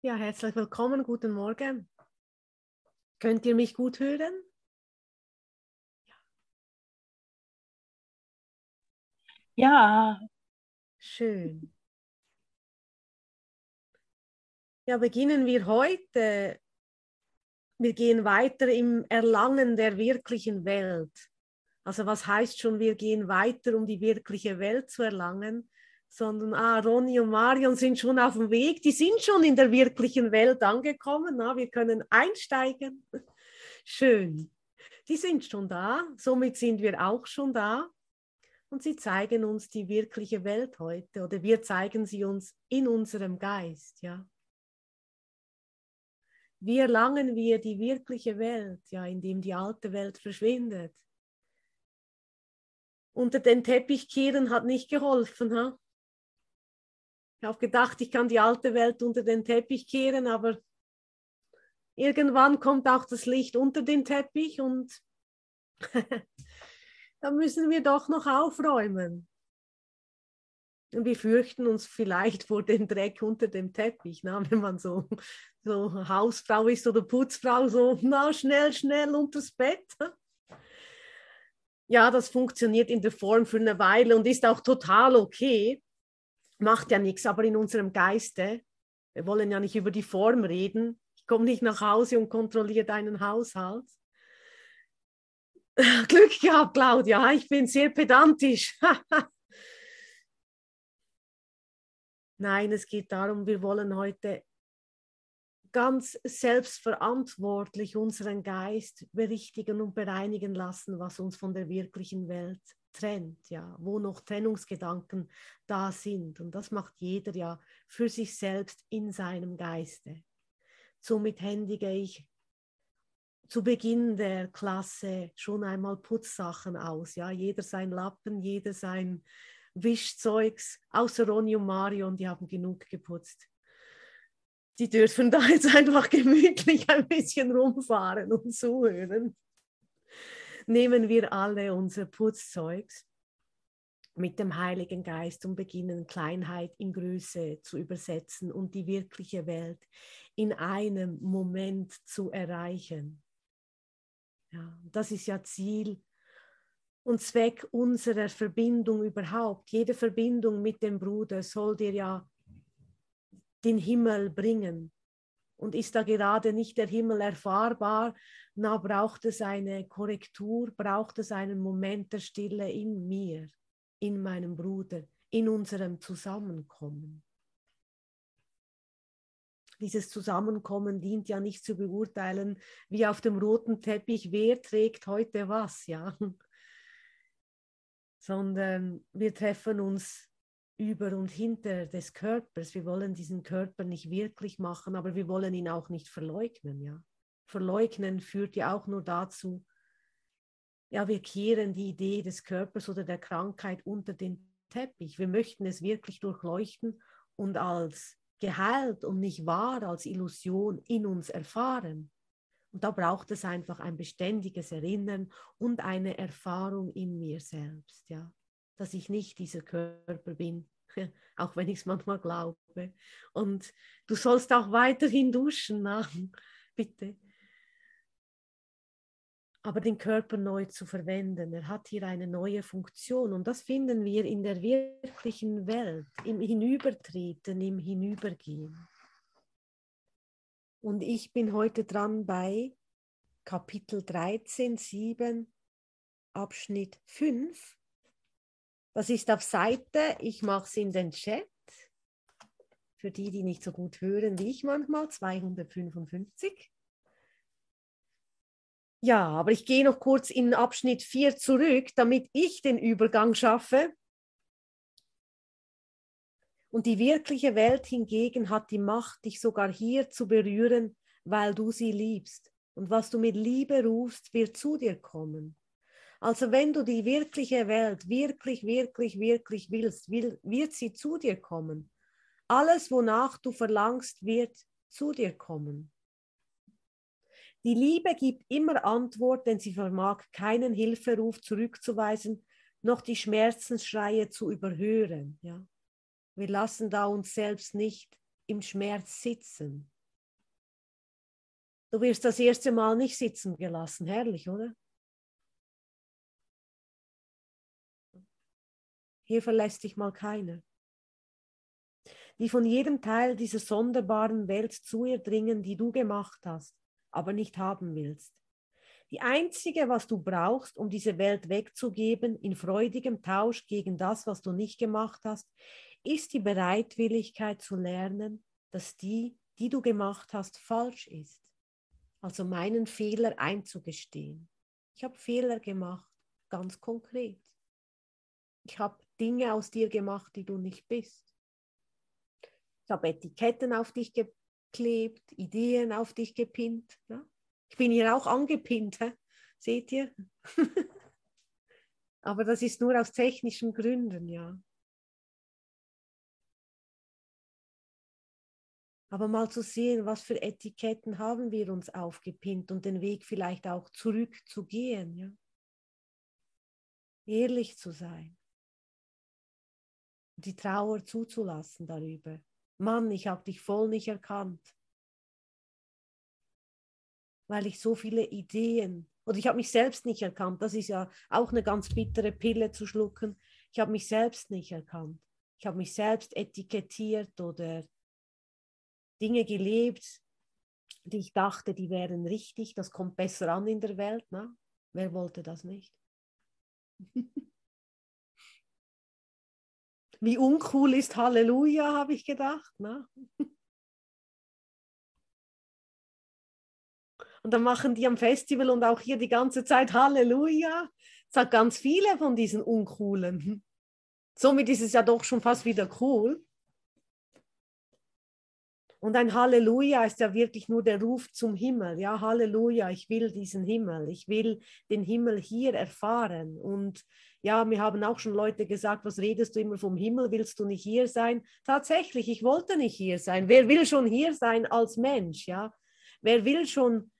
Ja, herzlich willkommen, guten Morgen. Könnt ihr mich gut hören? Ja. Schön. Ja, beginnen wir heute. Wir gehen weiter im Erlangen der wirklichen Welt. Also was heißt schon, wir gehen weiter, um die wirkliche Welt zu erlangen? Sondern ah, Ronny und Marion sind schon auf dem Weg, die sind schon in der wirklichen Welt angekommen. Na, wir können einsteigen. Schön. Die sind schon da, somit sind wir auch schon da. Und sie zeigen uns die wirkliche Welt heute oder wir zeigen sie uns in unserem Geist, ja. Wie erlangen wir die wirkliche Welt, ja, indem die alte Welt verschwindet? Unter den Teppich kehren hat nicht geholfen, ha? Ich habe gedacht, ich kann die alte Welt unter den Teppich kehren, aber irgendwann kommt auch das Licht unter den Teppich und da müssen wir doch noch aufräumen. Und wir fürchten uns vielleicht vor dem Dreck unter dem Teppich, na, wenn man so, so Hausfrau ist oder Putzfrau, so na, schnell, schnell unters Bett. Ja, das funktioniert in der Form für eine Weile und ist auch total okay macht ja nichts, aber in unserem Geiste, wir wollen ja nicht über die Form reden. Ich komme nicht nach Hause und kontrolliere deinen Haushalt. Glück gehabt, Claudia, ich bin sehr pedantisch. Nein, es geht darum, wir wollen heute ganz selbstverantwortlich unseren Geist berichtigen und bereinigen lassen, was uns von der wirklichen Welt trennt, ja, wo noch Trennungsgedanken da sind. Und das macht jeder ja für sich selbst in seinem Geiste. Somit händige ich zu Beginn der Klasse schon einmal Putzsachen aus. Ja, jeder sein Lappen, jeder sein Wischzeugs, außer Ronny und Mario, und die haben genug geputzt. Die dürfen da jetzt einfach gemütlich ein bisschen rumfahren und zuhören nehmen wir alle unser Putzzeugs mit dem Heiligen Geist und beginnen Kleinheit in Größe zu übersetzen und die wirkliche Welt in einem Moment zu erreichen. Ja, das ist ja Ziel und Zweck unserer Verbindung überhaupt. Jede Verbindung mit dem Bruder soll dir ja den Himmel bringen. Und ist da gerade nicht der Himmel erfahrbar, na, braucht es eine Korrektur, braucht es einen Moment der Stille in mir, in meinem Bruder, in unserem Zusammenkommen. Dieses Zusammenkommen dient ja nicht zu beurteilen, wie auf dem roten Teppich, wer trägt heute was, ja, sondern wir treffen uns über und hinter des Körpers. Wir wollen diesen Körper nicht wirklich machen, aber wir wollen ihn auch nicht verleugnen, ja verleugnen führt ja auch nur dazu, ja, wir kehren die Idee des Körpers oder der Krankheit unter den Teppich. Wir möchten es wirklich durchleuchten und als geheilt und nicht wahr, als Illusion in uns erfahren. Und da braucht es einfach ein beständiges Erinnern und eine Erfahrung in mir selbst, ja, dass ich nicht dieser Körper bin, auch wenn ich es manchmal glaube. Und du sollst auch weiterhin duschen, na? bitte aber den Körper neu zu verwenden. Er hat hier eine neue Funktion und das finden wir in der wirklichen Welt, im Hinübertreten, im Hinübergehen. Und ich bin heute dran bei Kapitel 13, 7, Abschnitt 5. Das ist auf Seite, ich mache es in den Chat, für die, die nicht so gut hören wie ich manchmal, 255. Ja, aber ich gehe noch kurz in Abschnitt 4 zurück, damit ich den Übergang schaffe. Und die wirkliche Welt hingegen hat die Macht, dich sogar hier zu berühren, weil du sie liebst. Und was du mit Liebe rufst, wird zu dir kommen. Also wenn du die wirkliche Welt wirklich, wirklich, wirklich willst, will, wird sie zu dir kommen. Alles, wonach du verlangst, wird zu dir kommen. Die Liebe gibt immer Antwort, denn sie vermag keinen Hilferuf zurückzuweisen, noch die Schmerzensschreie zu überhören. Ja? Wir lassen da uns selbst nicht im Schmerz sitzen. Du wirst das erste Mal nicht sitzen gelassen. Herrlich, oder? Hier verlässt dich mal keiner. Die von jedem Teil dieser sonderbaren Welt zu ihr dringen, die du gemacht hast, aber nicht haben willst. Die einzige, was du brauchst, um diese Welt wegzugeben, in freudigem Tausch gegen das, was du nicht gemacht hast, ist die Bereitwilligkeit zu lernen, dass die, die du gemacht hast, falsch ist. Also meinen Fehler einzugestehen. Ich habe Fehler gemacht, ganz konkret. Ich habe Dinge aus dir gemacht, die du nicht bist. Ich habe Etiketten auf dich geklebt, Ideen auf dich gepinnt. Ja? Ich bin hier auch angepinnt, hä? seht ihr? Aber das ist nur aus technischen Gründen, ja. Aber mal zu sehen, was für Etiketten haben wir uns aufgepinnt und den Weg vielleicht auch zurückzugehen, ja. Ehrlich zu sein. Die Trauer zuzulassen darüber. Mann, ich habe dich voll nicht erkannt weil ich so viele Ideen oder ich habe mich selbst nicht erkannt. Das ist ja auch eine ganz bittere Pille zu schlucken. Ich habe mich selbst nicht erkannt. Ich habe mich selbst etikettiert oder Dinge gelebt, die ich dachte, die wären richtig. Das kommt besser an in der Welt. Na? Wer wollte das nicht? Wie uncool ist Halleluja, habe ich gedacht. Na? Und dann machen die am Festival und auch hier die ganze Zeit Halleluja. Es hat ganz viele von diesen uncoolen. Somit ist es ja doch schon fast wieder cool. Und ein Halleluja ist ja wirklich nur der Ruf zum Himmel. Ja, Halleluja, ich will diesen Himmel. Ich will den Himmel hier erfahren. Und ja, mir haben auch schon Leute gesagt, was redest du immer vom Himmel? Willst du nicht hier sein? Tatsächlich, ich wollte nicht hier sein. Wer will schon hier sein als Mensch? Ja, wer will schon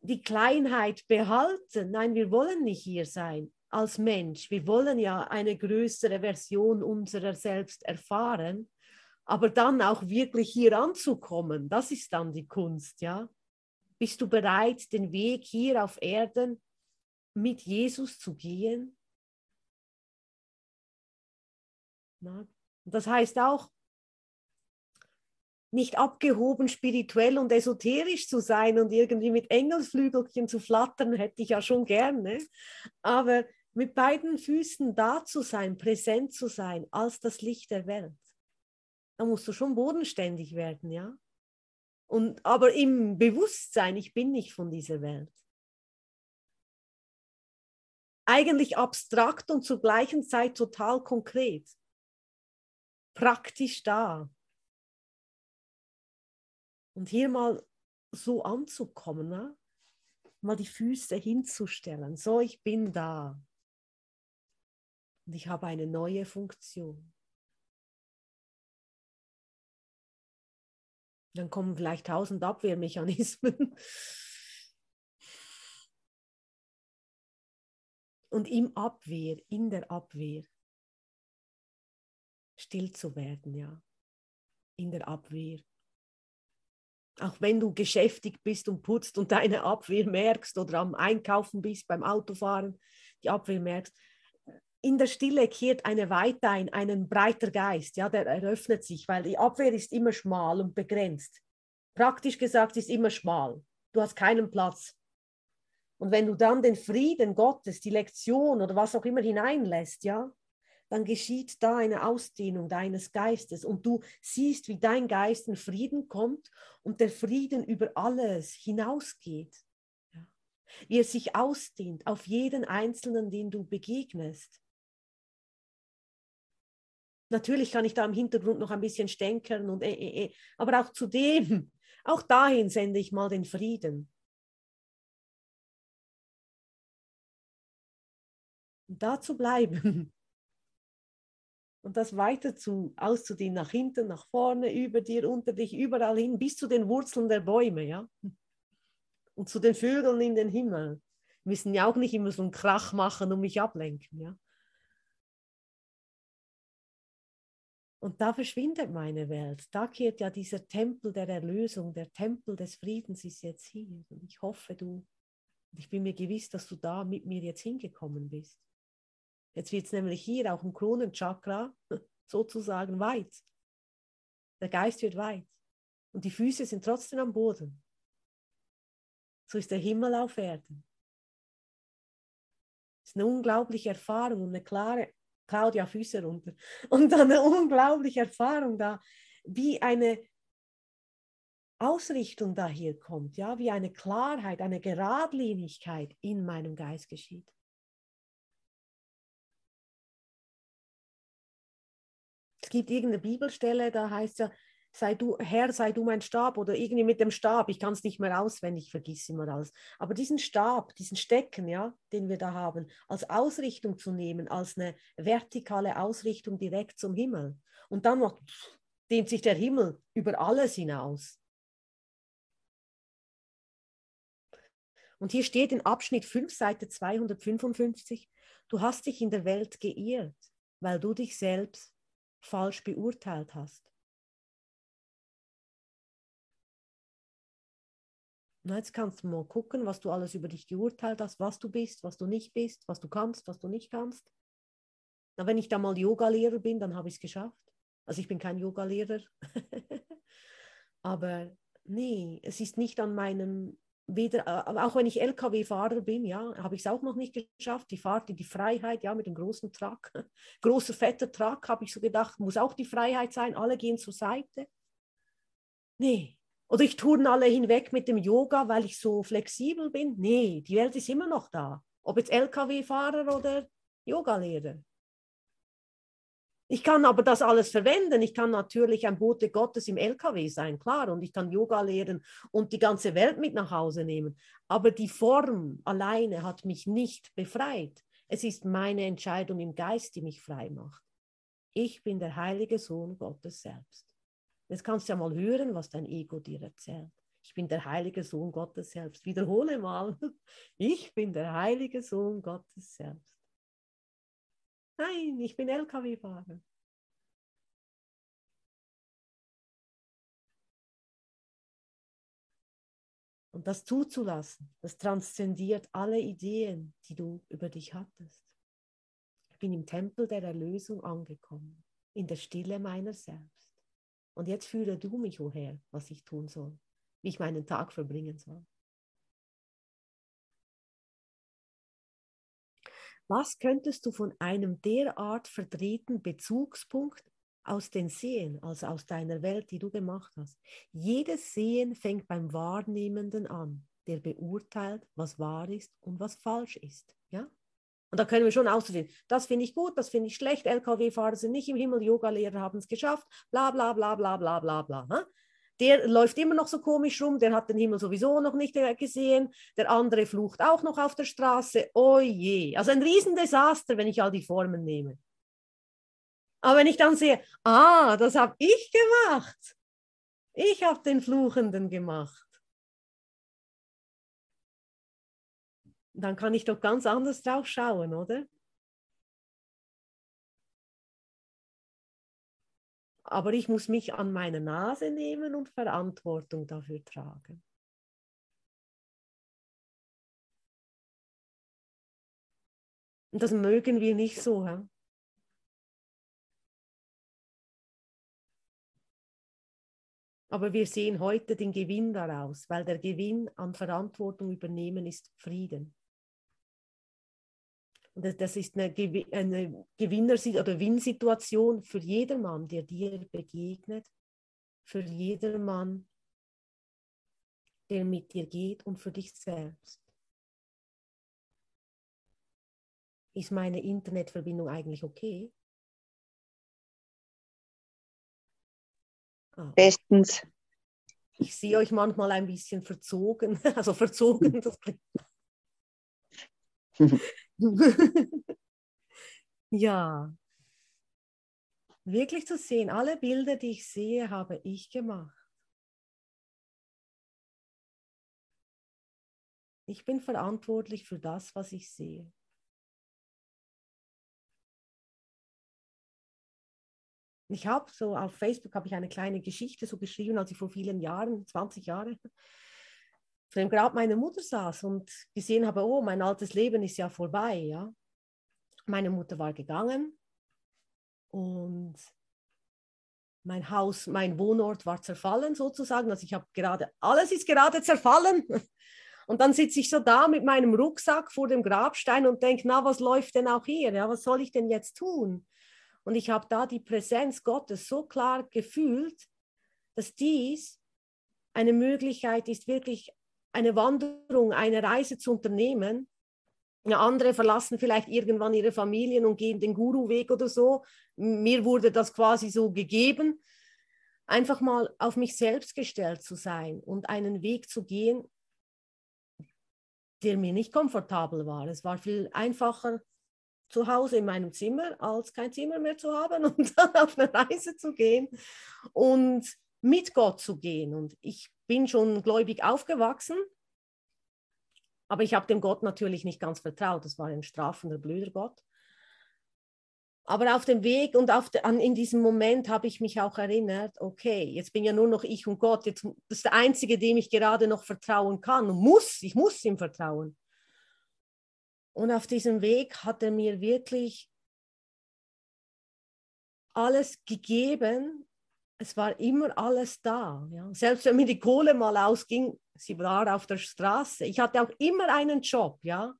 die Kleinheit behalten. Nein, wir wollen nicht hier sein als Mensch. Wir wollen ja eine größere Version unserer selbst erfahren, aber dann auch wirklich hier anzukommen, das ist dann die Kunst, ja. Bist du bereit, den Weg hier auf Erden mit Jesus zu gehen? Na, das heißt auch, nicht abgehoben spirituell und esoterisch zu sein und irgendwie mit Engelsflügelchen zu flattern, hätte ich ja schon gerne. Aber mit beiden Füßen da zu sein, präsent zu sein als das Licht der Welt. Da musst du schon bodenständig werden, ja. Und, aber im Bewusstsein, ich bin nicht von dieser Welt. Eigentlich abstrakt und zur gleichen Zeit total konkret. Praktisch da. Und hier mal so anzukommen, ne? mal die Füße hinzustellen. So, ich bin da. Und ich habe eine neue Funktion. Dann kommen vielleicht tausend Abwehrmechanismen. Und im Abwehr, in der Abwehr, still zu werden, ja. In der Abwehr auch wenn du geschäftig bist und putzt und deine Abwehr merkst oder am Einkaufen bist, beim Autofahren, die Abwehr merkst, in der Stille kehrt eine Weite ein, einen breiter Geist, ja, der eröffnet sich, weil die Abwehr ist immer schmal und begrenzt. Praktisch gesagt ist immer schmal. Du hast keinen Platz. Und wenn du dann den Frieden Gottes, die Lektion oder was auch immer hineinlässt, ja, dann geschieht da eine Ausdehnung deines Geistes und du siehst, wie dein Geist in Frieden kommt und der Frieden über alles hinausgeht. Wie er sich ausdehnt auf jeden Einzelnen, den du begegnest. Natürlich kann ich da im Hintergrund noch ein bisschen stänkern und äh, äh, äh, aber auch zu dem, auch dahin sende ich mal den Frieden. Und da zu bleiben und das weiter zu, auszudehnen, nach hinten, nach vorne, über dir, unter dich, überall hin, bis zu den Wurzeln der Bäume, ja. Und zu den Vögeln in den Himmel. Wir müssen ja auch nicht immer so einen Krach machen und mich ablenken, ja. Und da verschwindet meine Welt. Da kehrt ja dieser Tempel der Erlösung, der Tempel des Friedens ist jetzt hier. Und ich hoffe, du, ich bin mir gewiss, dass du da mit mir jetzt hingekommen bist. Jetzt wird es nämlich hier auch im Kronenchakra sozusagen weit. Der Geist wird weit. Und die Füße sind trotzdem am Boden. So ist der Himmel auf Erden. Das ist eine unglaubliche Erfahrung und eine klare, Claudia Füße runter. Und dann eine unglaubliche Erfahrung da, wie eine Ausrichtung da hier kommt, ja, wie eine Klarheit, eine Geradlinigkeit in meinem Geist geschieht. Es gibt irgendeine Bibelstelle, da heißt ja, sei du, Herr, sei du mein Stab oder irgendwie mit dem Stab, ich kann es nicht mehr auswendig, vergiss immer alles. Aber diesen Stab, diesen Stecken, ja, den wir da haben, als Ausrichtung zu nehmen, als eine vertikale Ausrichtung direkt zum Himmel. Und dann noch dehnt sich der Himmel über alles hinaus. Und hier steht in Abschnitt 5, Seite 255, du hast dich in der Welt geirrt, weil du dich selbst falsch beurteilt hast. Na, jetzt kannst du mal gucken, was du alles über dich geurteilt hast, was du bist, was du nicht bist, was du kannst, was du nicht kannst. Na, wenn ich da mal Yogalehrer bin, dann habe ich es geschafft. Also ich bin kein Yogalehrer. Aber nee, es ist nicht an meinem weder, auch wenn ich LKW-Fahrer bin, ja, habe ich es auch noch nicht geschafft. Die Fahrt in die Freiheit, ja, mit dem großen Truck, großer fetter Truck, habe ich so gedacht, muss auch die Freiheit sein, alle gehen zur Seite. Nee. Oder ich turne alle hinweg mit dem Yoga, weil ich so flexibel bin. Nee, die Welt ist immer noch da. Ob jetzt LKW-Fahrer oder Yogalehrer. Ich kann aber das alles verwenden. Ich kann natürlich ein Bote Gottes im LKW sein, klar, und ich kann Yoga lehren und die ganze Welt mit nach Hause nehmen. Aber die Form alleine hat mich nicht befreit. Es ist meine Entscheidung im Geist, die mich frei macht. Ich bin der heilige Sohn Gottes selbst. Jetzt kannst du ja mal hören, was dein Ego dir erzählt. Ich bin der heilige Sohn Gottes selbst. Wiederhole mal. Ich bin der heilige Sohn Gottes selbst. Nein, ich bin LKW-Fahrer. Und das zuzulassen, das transzendiert alle Ideen, die du über dich hattest. Ich bin im Tempel der Erlösung angekommen, in der Stille meiner selbst. Und jetzt führe du mich, Herr, was ich tun soll, wie ich meinen Tag verbringen soll. Was könntest du von einem derart verdrehten Bezugspunkt aus den Sehen, also aus deiner Welt, die du gemacht hast? Jedes Sehen fängt beim Wahrnehmenden an, der beurteilt, was wahr ist und was falsch ist. Ja? Und da können wir schon ausreden, das finde ich gut, das finde ich schlecht, LKW-Fahrer sind nicht im Himmel, Yoga-Lehrer haben es geschafft, bla bla bla bla bla bla bla der läuft immer noch so komisch rum, der hat den Himmel sowieso noch nicht gesehen, der andere flucht auch noch auf der Straße. Oh je, also ein Riesendesaster, wenn ich all die Formen nehme. Aber wenn ich dann sehe, ah, das habe ich gemacht. Ich habe den Fluchenden gemacht. Dann kann ich doch ganz anders drauf schauen, oder? aber ich muss mich an meine Nase nehmen und Verantwortung dafür tragen. Und das mögen wir nicht so. He? Aber wir sehen heute den Gewinn daraus, weil der Gewinn an Verantwortung übernehmen ist Frieden. Das ist eine, eine Gewinner- oder Win-Situation für jedermann, der dir begegnet, für jedermann, der mit dir geht und für dich selbst. Ist meine Internetverbindung eigentlich okay? Ah. Bestens. Ich sehe euch manchmal ein bisschen verzogen, also verzogen, das klingt. ja. Wirklich zu sehen, alle Bilder, die ich sehe, habe ich gemacht. Ich bin verantwortlich für das, was ich sehe. Ich habe so auf Facebook habe ich eine kleine Geschichte so geschrieben, als ich vor vielen Jahren, 20 Jahre, vor dem Grab meiner Mutter saß und gesehen habe, oh, mein altes Leben ist ja vorbei, ja. Meine Mutter war gegangen und mein Haus, mein Wohnort war zerfallen sozusagen. Also ich habe gerade, alles ist gerade zerfallen. Und dann sitze ich so da mit meinem Rucksack vor dem Grabstein und denke, na, was läuft denn auch hier? Ja, was soll ich denn jetzt tun? Und ich habe da die Präsenz Gottes so klar gefühlt, dass dies eine Möglichkeit ist, wirklich eine Wanderung, eine Reise zu unternehmen. Andere verlassen vielleicht irgendwann ihre Familien und gehen den Guru-Weg oder so. Mir wurde das quasi so gegeben, einfach mal auf mich selbst gestellt zu sein und einen Weg zu gehen, der mir nicht komfortabel war. Es war viel einfacher, zu Hause in meinem Zimmer, als kein Zimmer mehr zu haben und dann auf eine Reise zu gehen und mit Gott zu gehen. Und ich bin schon gläubig aufgewachsen, aber ich habe dem Gott natürlich nicht ganz vertraut. Das war ein strafender, blöder Gott. Aber auf dem Weg und auf de, an, in diesem Moment habe ich mich auch erinnert, okay, jetzt bin ja nur noch ich und Gott. Jetzt, das ist der Einzige, dem ich gerade noch vertrauen kann und muss. Ich muss ihm vertrauen. Und auf diesem Weg hat er mir wirklich alles gegeben. Es war immer alles da. Ja. Selbst wenn mir die Kohle mal ausging, sie war auf der Straße. Ich hatte auch immer einen Job. Ja.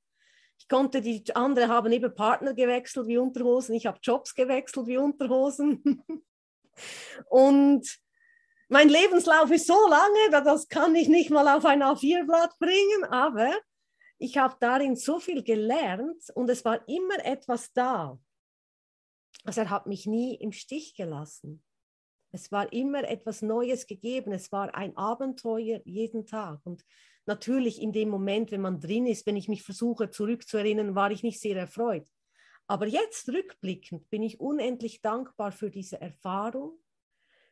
Ich konnte, die andere haben eben Partner gewechselt wie Unterhosen. Ich habe Jobs gewechselt wie Unterhosen. Und mein Lebenslauf ist so lange, das kann ich nicht mal auf ein A4-Blatt bringen, aber ich habe darin so viel gelernt und es war immer etwas da. Also er hat mich nie im Stich gelassen. Es war immer etwas Neues gegeben. Es war ein Abenteuer jeden Tag. Und natürlich in dem Moment, wenn man drin ist, wenn ich mich versuche zurückzuerinnern, war ich nicht sehr erfreut. Aber jetzt rückblickend bin ich unendlich dankbar für diese Erfahrung,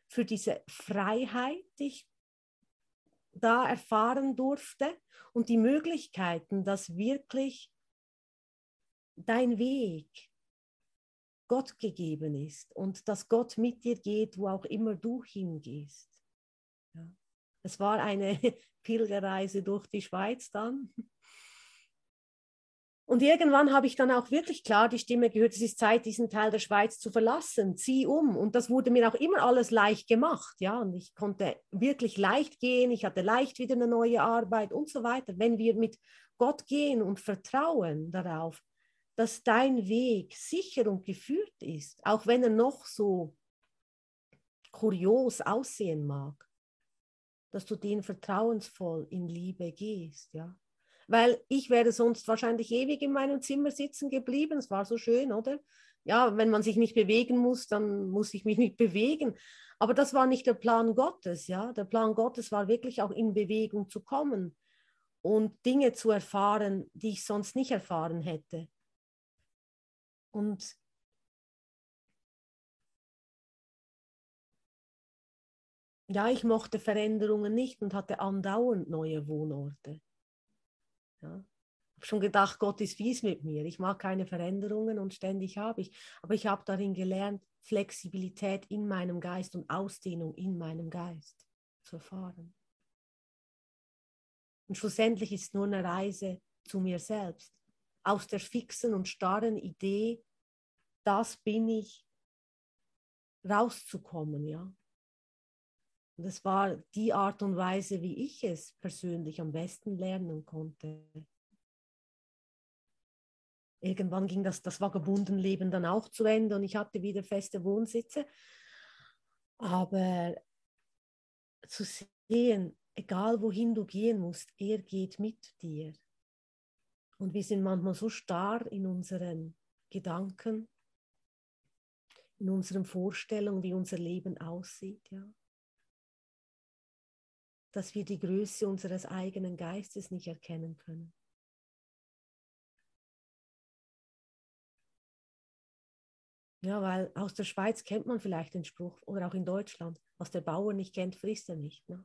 für diese Freiheit, die ich da erfahren durfte und die Möglichkeiten, dass wirklich dein Weg Gott gegeben ist und dass Gott mit dir geht, wo auch immer du hingehst. Ja. Es war eine Pilgerreise durch die Schweiz dann. Und irgendwann habe ich dann auch wirklich klar die Stimme gehört, es ist Zeit, diesen Teil der Schweiz zu verlassen, zieh um. Und das wurde mir auch immer alles leicht gemacht, ja. Und ich konnte wirklich leicht gehen, ich hatte leicht wieder eine neue Arbeit und so weiter. Wenn wir mit Gott gehen und vertrauen darauf, dass dein Weg sicher und geführt ist, auch wenn er noch so kurios aussehen mag, dass du den vertrauensvoll in Liebe gehst, ja weil ich wäre sonst wahrscheinlich ewig in meinem Zimmer sitzen geblieben. Es war so schön, oder? Ja, wenn man sich nicht bewegen muss, dann muss ich mich nicht bewegen. Aber das war nicht der Plan Gottes, ja. Der Plan Gottes war wirklich auch in Bewegung zu kommen und Dinge zu erfahren, die ich sonst nicht erfahren hätte. Und ja, ich mochte Veränderungen nicht und hatte andauernd neue Wohnorte. Ja. Ich habe schon gedacht, Gott ist fies mit mir. Ich mag keine Veränderungen und ständig habe ich. Aber ich habe darin gelernt, Flexibilität in meinem Geist und Ausdehnung in meinem Geist zu erfahren. Und schlussendlich ist es nur eine Reise zu mir selbst. Aus der fixen und starren Idee, das bin ich, rauszukommen, ja. Und das war die Art und Weise, wie ich es persönlich am besten lernen konnte. Irgendwann ging das, das Vagabundenleben dann auch zu Ende und ich hatte wieder feste Wohnsitze. Aber zu sehen, egal wohin du gehen musst, er geht mit dir. Und wir sind manchmal so starr in unseren Gedanken, in unseren Vorstellungen, wie unser Leben aussieht. Ja dass wir die Größe unseres eigenen Geistes nicht erkennen können. Ja, weil aus der Schweiz kennt man vielleicht den Spruch, oder auch in Deutschland, was der Bauer nicht kennt, frisst er nicht. Ne?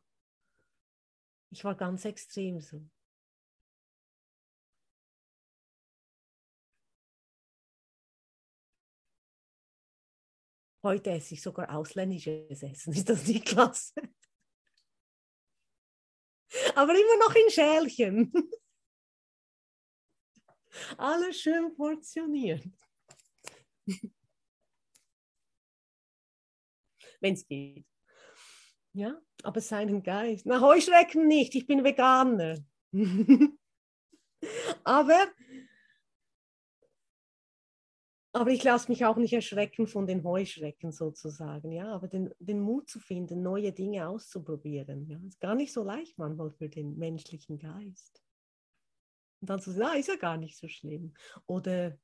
Ich war ganz extrem so. Heute esse ich sogar ausländisches Essen. Ist das nicht klasse? Aber immer noch in Schälchen. Alles schön portioniert. Wenn es geht. Ja, aber seinen Geist. Na, Heuschrecken nicht, ich bin Veganer. aber, aber ich lasse mich auch nicht erschrecken von den Heuschrecken sozusagen. Ja, aber den, den Mut zu finden, neue Dinge auszuprobieren. Ja, ist gar nicht so leicht manchmal für den menschlichen Geist. Und dann zu sagen, ah, ist ja gar nicht so schlimm. Oder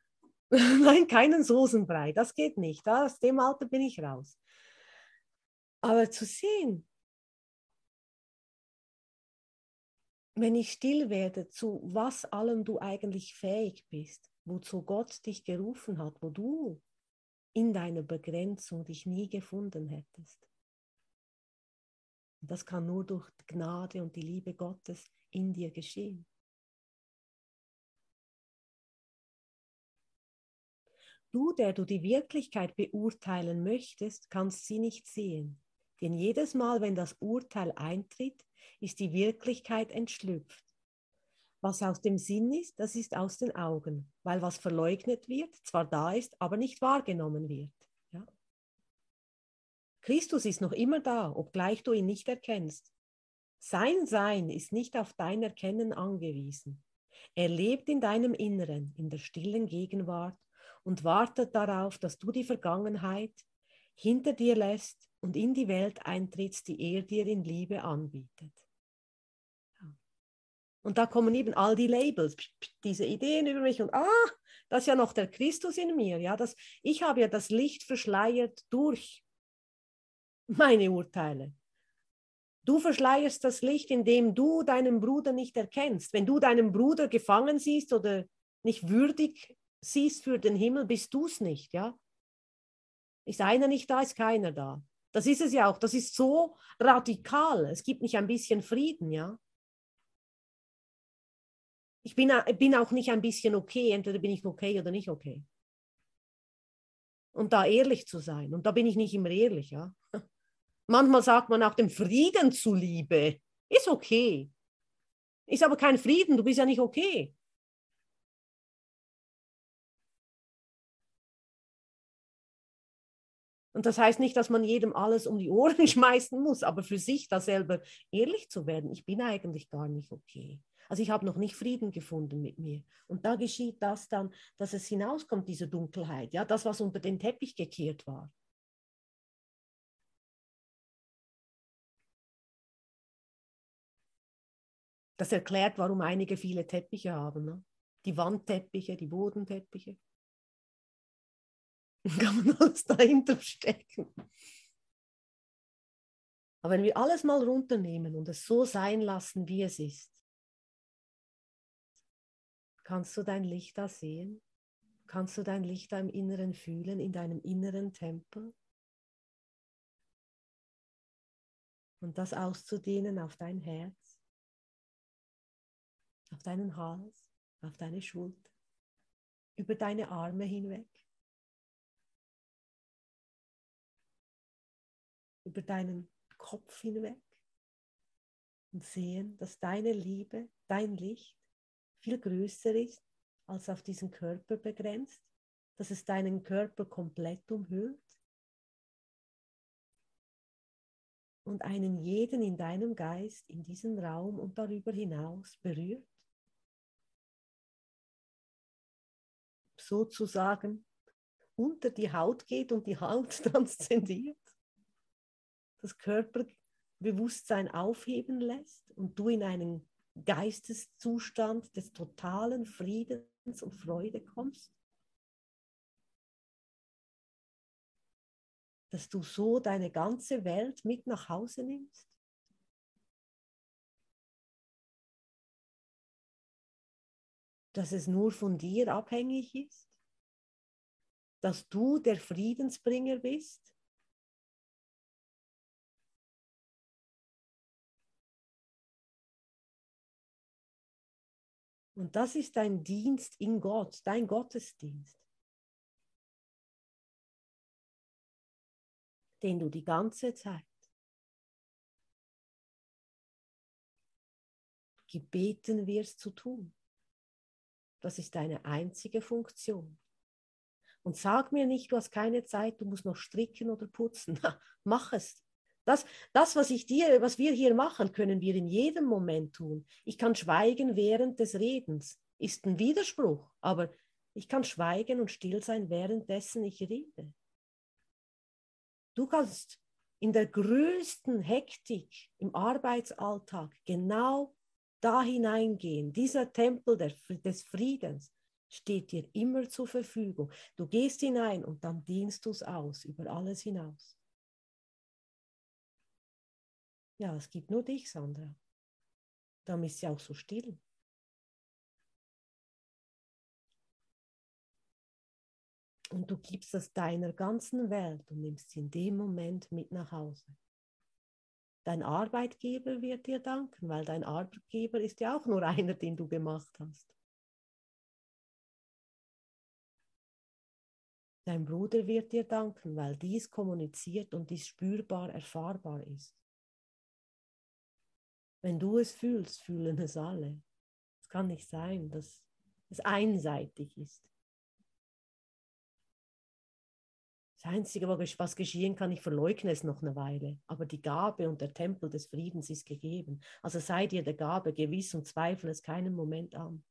nein, keinen Soßenbrei, das geht nicht. Aus dem Alter bin ich raus. Aber zu sehen, wenn ich still werde, zu was allem du eigentlich fähig bist, wozu Gott dich gerufen hat, wo du in deiner Begrenzung dich nie gefunden hättest. das kann nur durch Gnade und die Liebe Gottes in dir geschehen. Du, der du die Wirklichkeit beurteilen möchtest, kannst sie nicht sehen. Denn jedes Mal, wenn das Urteil eintritt, ist die Wirklichkeit entschlüpft. Was aus dem Sinn ist, das ist aus den Augen, weil was verleugnet wird, zwar da ist, aber nicht wahrgenommen wird. Ja? Christus ist noch immer da, obgleich du ihn nicht erkennst. Sein Sein ist nicht auf dein Erkennen angewiesen. Er lebt in deinem Inneren, in der stillen Gegenwart und wartet darauf, dass du die Vergangenheit hinter dir lässt und in die Welt eintrittst, die er dir in Liebe anbietet. Und da kommen eben all die Labels, diese Ideen über mich und ah, das ist ja noch der Christus in mir. Ja, das, ich habe ja das Licht verschleiert durch meine Urteile. Du verschleierst das Licht, indem du deinen Bruder nicht erkennst. Wenn du deinen Bruder gefangen siehst oder nicht würdig siehst für den Himmel, bist du es nicht, ja? Ist einer nicht da, ist keiner da. Das ist es ja auch. Das ist so radikal. Es gibt nicht ein bisschen Frieden, ja? Ich bin, bin auch nicht ein bisschen okay. Entweder bin ich okay oder nicht okay. Und da ehrlich zu sein. Und da bin ich nicht immer ehrlich, ja? Manchmal sagt man auch dem Frieden zuliebe. Ist okay. Ist aber kein Frieden, du bist ja nicht okay. Und das heißt nicht, dass man jedem alles um die Ohren schmeißen muss, aber für sich da selber ehrlich zu werden, ich bin eigentlich gar nicht okay. Also ich habe noch nicht Frieden gefunden mit mir. Und da geschieht das dann, dass es hinauskommt, diese Dunkelheit, ja, das, was unter den Teppich gekehrt war. Das erklärt, warum einige viele Teppiche haben. Ne? Die Wandteppiche, die Bodenteppiche. kann man alles dahinter stecken. Aber wenn wir alles mal runternehmen und es so sein lassen, wie es ist, kannst du dein Licht da sehen? Kannst du dein Licht da im Inneren fühlen, in deinem inneren Tempel? Und das auszudehnen auf dein Herz, auf deinen Hals, auf deine Schulter, über deine Arme hinweg. über deinen Kopf hinweg und sehen, dass deine Liebe, dein Licht viel größer ist als auf diesen Körper begrenzt, dass es deinen Körper komplett umhüllt und einen jeden in deinem Geist in diesem Raum und darüber hinaus berührt. Sozusagen unter die Haut geht und die Haut transzendiert das Körperbewusstsein aufheben lässt und du in einen Geisteszustand des totalen Friedens und Freude kommst? Dass du so deine ganze Welt mit nach Hause nimmst? Dass es nur von dir abhängig ist? Dass du der Friedensbringer bist? Und das ist dein Dienst in Gott, dein Gottesdienst. den du die ganze Zeit gebeten wirst zu tun. Das ist deine einzige Funktion. Und sag mir nicht, du hast keine Zeit, du musst noch stricken oder putzen. Mach es. Das, das, was ich dir, was wir hier machen, können wir in jedem Moment tun. Ich kann schweigen während des Redens. Ist ein Widerspruch, aber ich kann schweigen und still sein, währenddessen ich rede. Du kannst in der größten Hektik im Arbeitsalltag genau da hineingehen. Dieser Tempel der, des Friedens steht dir immer zur Verfügung. Du gehst hinein und dann dienst du es aus, über alles hinaus. Ja, es gibt nur dich, Sandra. Darum ist sie auch so still. Und du gibst es deiner ganzen Welt und nimmst sie in dem Moment mit nach Hause. Dein Arbeitgeber wird dir danken, weil dein Arbeitgeber ist ja auch nur einer, den du gemacht hast. Dein Bruder wird dir danken, weil dies kommuniziert und dies spürbar erfahrbar ist. Wenn du es fühlst, fühlen es alle. Es kann nicht sein, dass es einseitig ist. Das Einzige, was geschehen kann, ich verleugne es noch eine Weile, aber die Gabe und der Tempel des Friedens ist gegeben. Also sei dir der Gabe gewiss und zweifle es keinen Moment an.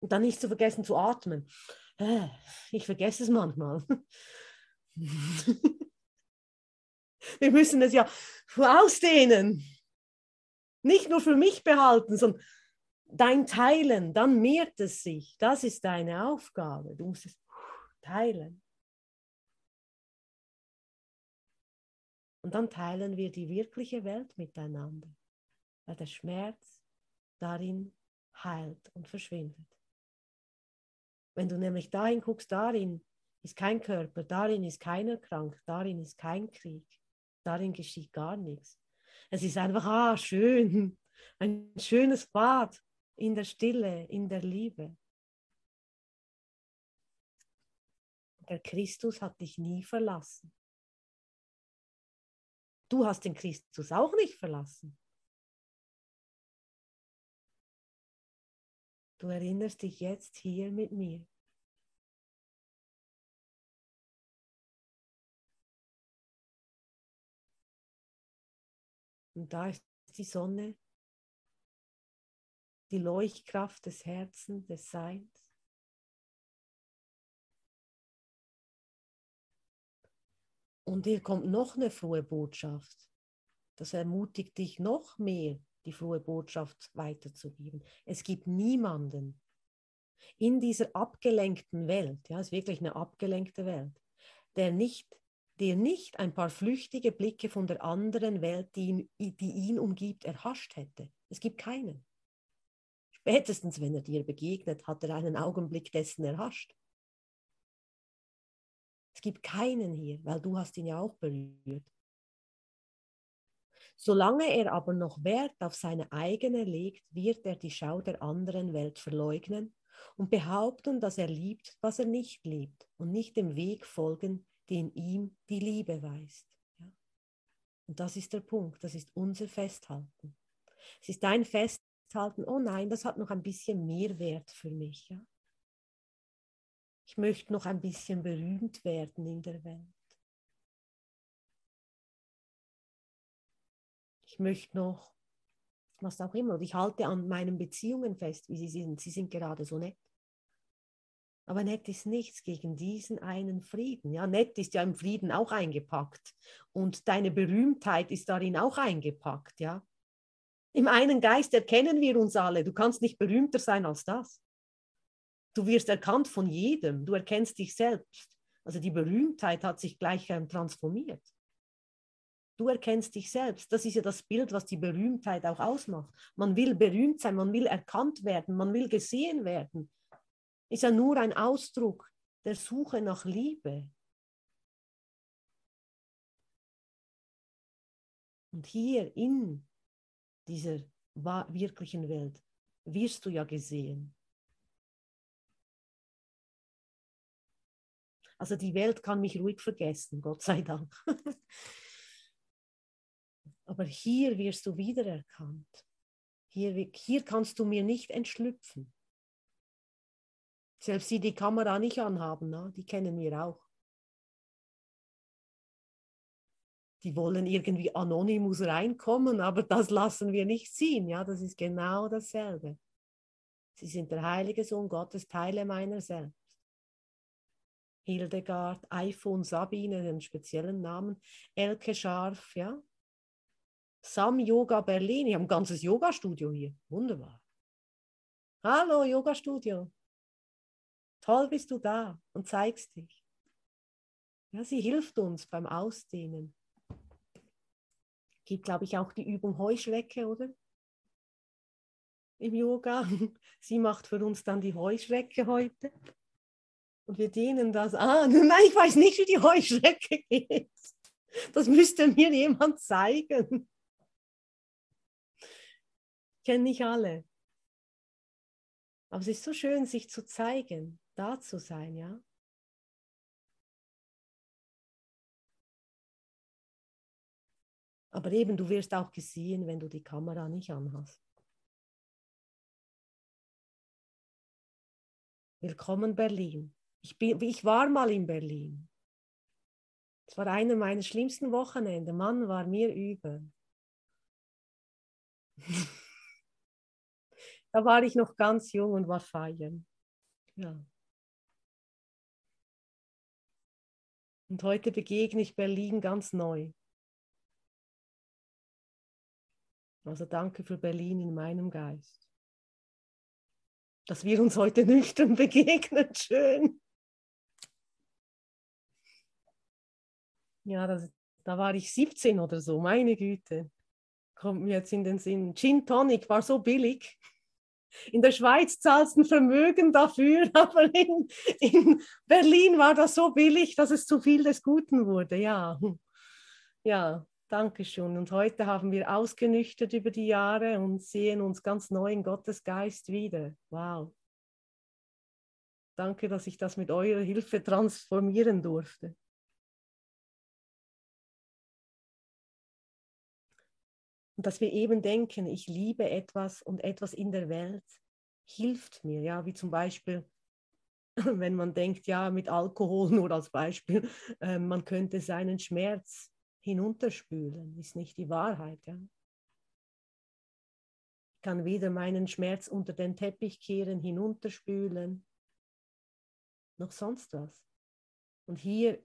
Und dann nicht zu vergessen zu atmen. Äh, ich vergesse es manchmal. Wir müssen es ja ausdehnen nicht nur für mich behalten, sondern dein Teilen, dann mehrt es sich. Das ist deine Aufgabe. Du musst es teilen. Und dann teilen wir die wirkliche Welt miteinander, weil der Schmerz darin heilt und verschwindet. Wenn du nämlich dahin guckst, darin ist kein Körper, darin ist keiner krank, darin ist kein Krieg, darin geschieht gar nichts. Es ist einfach, ah, schön, ein schönes Bad in der Stille, in der Liebe. Der Christus hat dich nie verlassen. Du hast den Christus auch nicht verlassen. Du erinnerst dich jetzt hier mit mir. Und da ist die Sonne, die Leuchtkraft des Herzens, des Seins. Und hier kommt noch eine frohe Botschaft. Das ermutigt dich noch mehr, die frohe Botschaft weiterzugeben. Es gibt niemanden in dieser abgelenkten Welt, ja, es ist wirklich eine abgelenkte Welt, der nicht der nicht ein paar flüchtige Blicke von der anderen Welt, die ihn, die ihn umgibt, erhascht hätte. Es gibt keinen. Spätestens, wenn er dir begegnet, hat er einen Augenblick dessen erhascht. Es gibt keinen hier, weil du hast ihn ja auch berührt. Solange er aber noch Wert auf seine eigene legt, wird er die Schau der anderen Welt verleugnen und behaupten, dass er liebt, was er nicht liebt und nicht dem Weg folgen, den ihm die Liebe weist. Ja? Und das ist der Punkt, das ist unser Festhalten. Es ist dein Festhalten, oh nein, das hat noch ein bisschen mehr Wert für mich. Ja? Ich möchte noch ein bisschen berühmt werden in der Welt. Ich möchte noch, was auch immer, ich halte an meinen Beziehungen fest, wie sie sind. Sie sind gerade so nett. Aber nett ist nichts gegen diesen einen Frieden. Ja, nett ist ja im Frieden auch eingepackt. Und deine Berühmtheit ist darin auch eingepackt. Ja, im einen Geist erkennen wir uns alle. Du kannst nicht berühmter sein als das. Du wirst erkannt von jedem. Du erkennst dich selbst. Also die Berühmtheit hat sich gleich ähm, transformiert. Du erkennst dich selbst. Das ist ja das Bild, was die Berühmtheit auch ausmacht. Man will berühmt sein, man will erkannt werden, man will gesehen werden ist ja nur ein Ausdruck der Suche nach Liebe. Und hier in dieser wirklichen Welt wirst du ja gesehen. Also die Welt kann mich ruhig vergessen, Gott sei Dank. Aber hier wirst du wiedererkannt. Hier, hier kannst du mir nicht entschlüpfen. Selbst die die Kamera nicht anhaben, na, die kennen wir auch. Die wollen irgendwie anonymous reinkommen, aber das lassen wir nicht ziehen. Ja, das ist genau dasselbe. Sie sind der heilige Sohn Gottes, Teile meiner selbst. Hildegard, iPhone, Sabine, den speziellen Namen, Elke Scharf, ja. Sam Yoga Berlin, ich habe ein ganzes Yoga-Studio hier. Wunderbar. Hallo, Yoga-Studio. Toll bist du da und zeigst dich. Ja, sie hilft uns beim Ausdehnen. Gibt, glaube ich, auch die Übung Heuschrecke, oder? Im Yoga. Sie macht für uns dann die Heuschrecke heute. Und wir dehnen das an. Nein, ich weiß nicht, wie die Heuschrecke geht. Das müsste mir jemand zeigen. Kennen nicht alle. Aber es ist so schön, sich zu zeigen, da zu sein, ja. Aber eben, du wirst auch gesehen, wenn du die Kamera nicht anhast. Willkommen Berlin. Ich, bin, ich war mal in Berlin. Es war einer meiner schlimmsten Wochenende. Mann, war mir übel. da war ich noch ganz jung und war feiern. Ja. Und heute begegne ich Berlin ganz neu. Also danke für Berlin in meinem Geist. Dass wir uns heute nüchtern begegnen, schön. Ja, das, da war ich 17 oder so, meine Güte. Kommt mir jetzt in den Sinn. Gin Tonic war so billig. In der Schweiz zahlst du Vermögen dafür, aber in, in Berlin war das so billig, dass es zu viel des Guten wurde. Ja, ja, danke schön. Und heute haben wir ausgenüchtert über die Jahre und sehen uns ganz neu in Gottes Geist wieder. Wow. Danke, dass ich das mit eurer Hilfe transformieren durfte. Und dass wir eben denken, ich liebe etwas und etwas in der Welt hilft mir, ja, wie zum Beispiel, wenn man denkt, ja, mit Alkohol nur als Beispiel, äh, man könnte seinen Schmerz hinunterspülen, ist nicht die Wahrheit, ja. Ich kann weder meinen Schmerz unter den Teppich kehren, hinunterspülen, noch sonst was. Und hier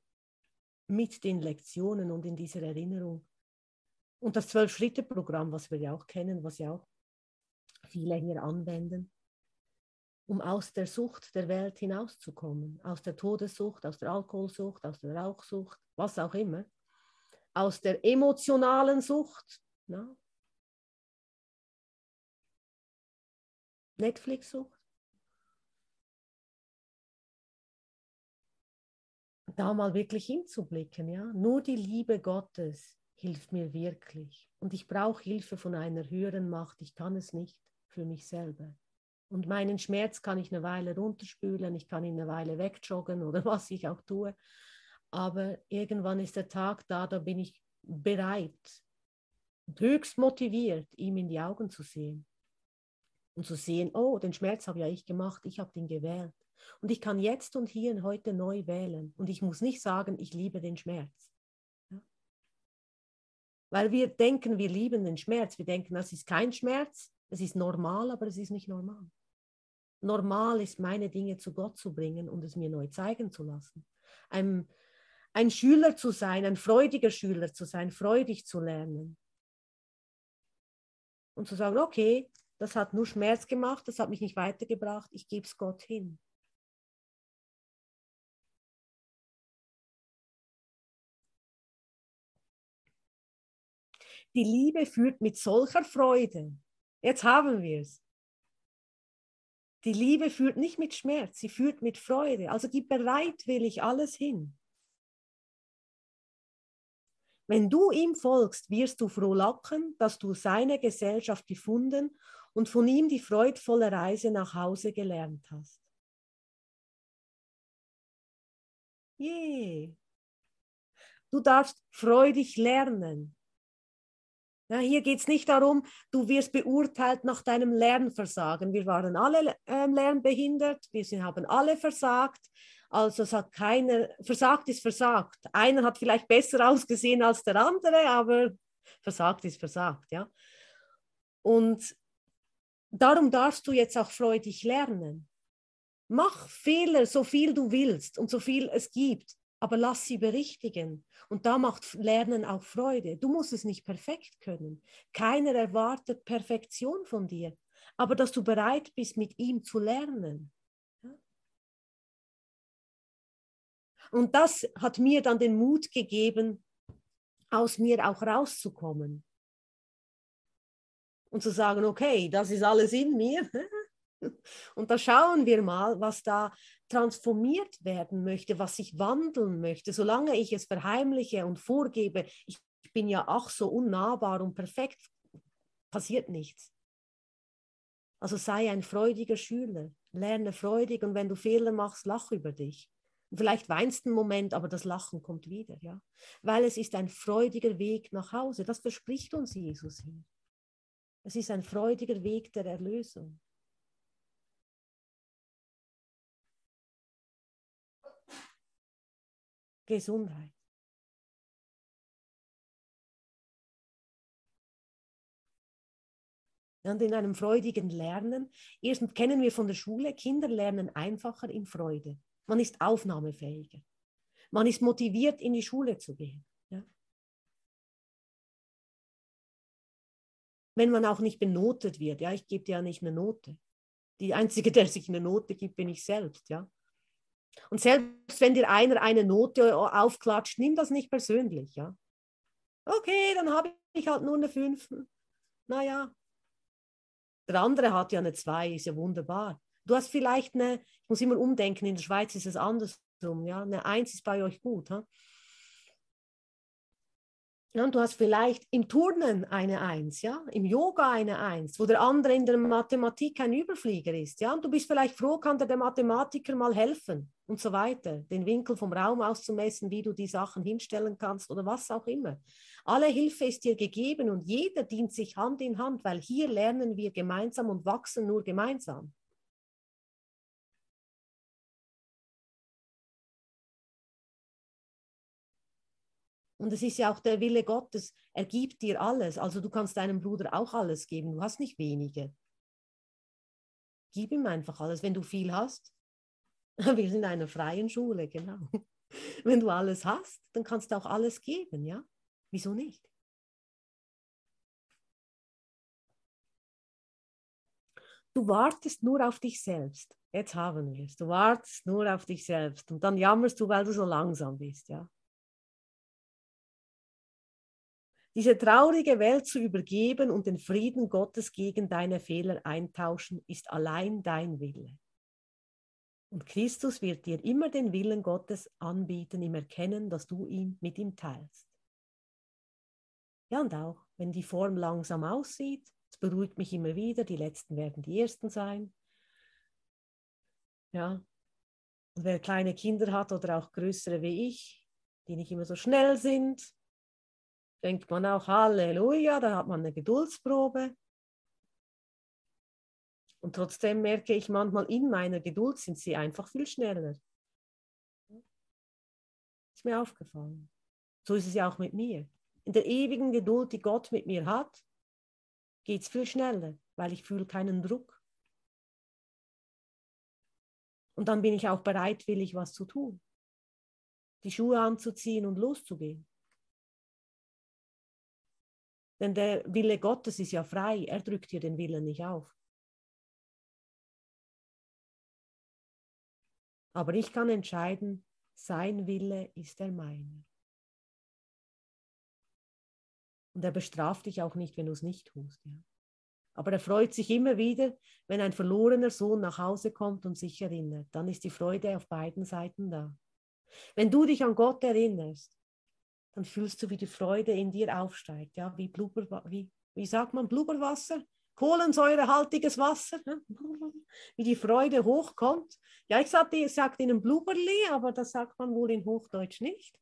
mit den Lektionen und in dieser Erinnerung und das Zwölf-Schritte-Programm, was wir ja auch kennen, was ja auch viele hier anwenden, um aus der Sucht der Welt hinauszukommen, aus der Todessucht, aus der Alkoholsucht, aus der Rauchsucht, was auch immer, aus der emotionalen Sucht, na? Netflix-Sucht. Da mal wirklich hinzublicken, ja. Nur die Liebe Gottes hilft mir wirklich. Und ich brauche Hilfe von einer höheren Macht. Ich kann es nicht für mich selber. Und meinen Schmerz kann ich eine Weile runterspülen, ich kann ihn eine Weile wegjoggen oder was ich auch tue. Aber irgendwann ist der Tag da, da bin ich bereit und höchst motiviert, ihm in die Augen zu sehen. Und zu sehen, oh, den Schmerz habe ja ich gemacht, ich habe den gewählt. Und ich kann jetzt und hier und heute neu wählen. Und ich muss nicht sagen, ich liebe den Schmerz. Weil wir denken, wir lieben den Schmerz. Wir denken, das ist kein Schmerz, es ist normal, aber es ist nicht normal. Normal ist, meine Dinge zu Gott zu bringen und es mir neu zeigen zu lassen. Ein, ein Schüler zu sein, ein freudiger Schüler zu sein, freudig zu lernen. Und zu sagen, okay, das hat nur Schmerz gemacht, das hat mich nicht weitergebracht, ich gebe es Gott hin. Die Liebe führt mit solcher Freude. Jetzt haben wir es. Die Liebe führt nicht mit Schmerz, sie führt mit Freude. Also gib bereitwillig alles hin. Wenn du ihm folgst, wirst du frohlachen, dass du seine Gesellschaft gefunden und von ihm die freudvolle Reise nach Hause gelernt hast. Je. Du darfst freudig lernen. Ja, hier geht es nicht darum, du wirst beurteilt nach deinem Lernversagen. Wir waren alle äh, lernbehindert, wir sind, haben alle versagt. Also es hat keiner, versagt ist versagt. Einer hat vielleicht besser ausgesehen als der andere, aber versagt ist versagt, ja. Und darum darfst du jetzt auch freudig lernen. Mach Fehler, so viel du willst und so viel es gibt aber lass sie berichtigen. Und da macht Lernen auch Freude. Du musst es nicht perfekt können. Keiner erwartet Perfektion von dir, aber dass du bereit bist, mit ihm zu lernen. Und das hat mir dann den Mut gegeben, aus mir auch rauszukommen. Und zu sagen, okay, das ist alles in mir. Und da schauen wir mal, was da transformiert werden möchte, was sich wandeln möchte. Solange ich es verheimliche und vorgebe, ich bin ja ach so unnahbar und perfekt, passiert nichts. Also sei ein freudiger Schüler, lerne freudig und wenn du Fehler machst, lach über dich. Vielleicht weinst einen Moment, aber das Lachen kommt wieder, ja. Weil es ist ein freudiger Weg nach Hause. Das verspricht uns Jesus hier. Es ist ein freudiger Weg der Erlösung. Gesundheit. Und in einem freudigen Lernen, erstens kennen wir von der Schule, Kinder lernen einfacher in Freude. Man ist aufnahmefähiger. Man ist motiviert, in die Schule zu gehen. Ja? Wenn man auch nicht benotet wird, ja, ich gebe dir ja nicht eine Note. Die Einzige, der sich eine Note gibt, bin ich selbst, ja. Und selbst wenn dir einer eine Note aufklatscht, nimm das nicht persönlich, ja. Okay, dann habe ich halt nur eine 5. Naja. Der andere hat ja eine 2, ist ja wunderbar. Du hast vielleicht eine, ich muss immer umdenken, in der Schweiz ist es andersrum, ja. Eine 1 ist bei euch gut, ha? Ja, und du hast vielleicht im Turnen eine Eins, ja, im Yoga eine Eins, wo der andere in der Mathematik ein Überflieger ist, ja, und du bist vielleicht froh, kann dir der Mathematiker mal helfen und so weiter, den Winkel vom Raum auszumessen, wie du die Sachen hinstellen kannst oder was auch immer. Alle Hilfe ist dir gegeben und jeder dient sich Hand in Hand, weil hier lernen wir gemeinsam und wachsen nur gemeinsam. Und es ist ja auch der Wille Gottes, er gibt dir alles. Also du kannst deinem Bruder auch alles geben. Du hast nicht wenige. Gib ihm einfach alles, wenn du viel hast. Wir sind in einer freien Schule, genau. Wenn du alles hast, dann kannst du auch alles geben, ja? Wieso nicht? Du wartest nur auf dich selbst. Jetzt haben wir es. Du wartest nur auf dich selbst. Und dann jammerst du, weil du so langsam bist, ja? Diese traurige Welt zu übergeben und den Frieden Gottes gegen deine Fehler eintauschen, ist allein dein Wille. Und Christus wird dir immer den Willen Gottes anbieten im Erkennen, dass du ihn mit ihm teilst. Ja, und auch, wenn die Form langsam aussieht, es beruhigt mich immer wieder, die Letzten werden die Ersten sein. Ja, und wer kleine Kinder hat oder auch größere wie ich, die nicht immer so schnell sind, denkt man auch Halleluja, da hat man eine Geduldsprobe. Und trotzdem merke ich manchmal, in meiner Geduld sind sie einfach viel schneller. Ist mir aufgefallen. So ist es ja auch mit mir. In der ewigen Geduld, die Gott mit mir hat, geht es viel schneller, weil ich fühle keinen Druck. Und dann bin ich auch bereitwillig, was zu tun. Die Schuhe anzuziehen und loszugehen. Denn der Wille Gottes ist ja frei. Er drückt dir den Willen nicht auf. Aber ich kann entscheiden, sein Wille ist der meine. Und er bestraft dich auch nicht, wenn du es nicht tust. Ja. Aber er freut sich immer wieder, wenn ein verlorener Sohn nach Hause kommt und sich erinnert. Dann ist die Freude auf beiden Seiten da. Wenn du dich an Gott erinnerst, dann fühlst du, wie die Freude in dir aufsteigt. Ja, wie, Blubber, wie, wie sagt man, Blubberwasser? kohlensäurehaltiges Wasser, ne? wie die Freude hochkommt. Ja, ich sagte, ich sagte Ihnen Blubberli, aber das sagt man wohl in Hochdeutsch nicht.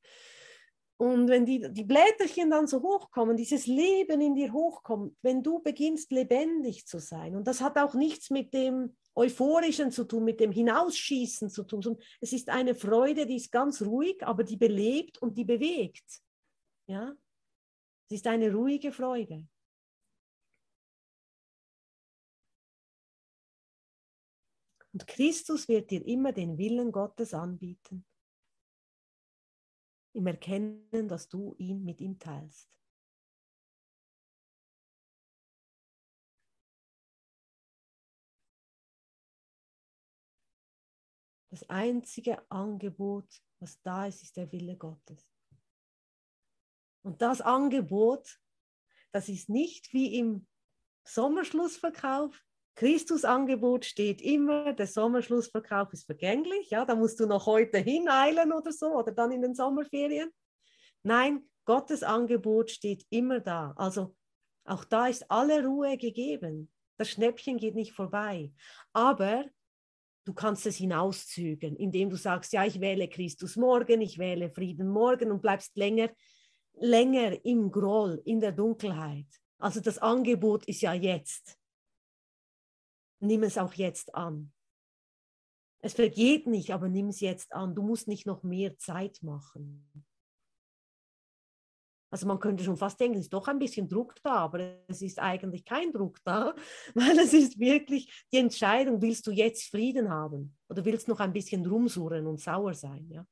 Und wenn die, die Blätterchen dann so hochkommen, dieses Leben in dir hochkommt, wenn du beginnst lebendig zu sein, und das hat auch nichts mit dem Euphorischen zu tun, mit dem Hinausschießen zu tun, sondern es ist eine Freude, die ist ganz ruhig, aber die belebt und die bewegt. Ja? Es ist eine ruhige Freude. Und Christus wird dir immer den Willen Gottes anbieten, im Erkennen, dass du ihn mit ihm teilst. Das einzige Angebot, was da ist, ist der Wille Gottes. Und das Angebot, das ist nicht wie im Sommerschlussverkauf. Christus Angebot steht immer, der Sommerschlussverkauf ist vergänglich, ja, da musst du noch heute hineilen oder so oder dann in den Sommerferien. Nein, Gottes Angebot steht immer da. Also auch da ist alle Ruhe gegeben. Das Schnäppchen geht nicht vorbei. Aber Du kannst es hinauszügen, indem du sagst, ja, ich wähle Christus morgen, ich wähle Frieden morgen und bleibst länger, länger im Groll, in der Dunkelheit. Also das Angebot ist ja jetzt. Nimm es auch jetzt an. Es vergeht nicht, aber nimm es jetzt an. Du musst nicht noch mehr Zeit machen. Also man könnte schon fast denken, es ist doch ein bisschen Druck da, aber es ist eigentlich kein Druck da, weil es ist wirklich die Entscheidung, willst du jetzt Frieden haben oder willst noch ein bisschen rumsurren und sauer sein, ja?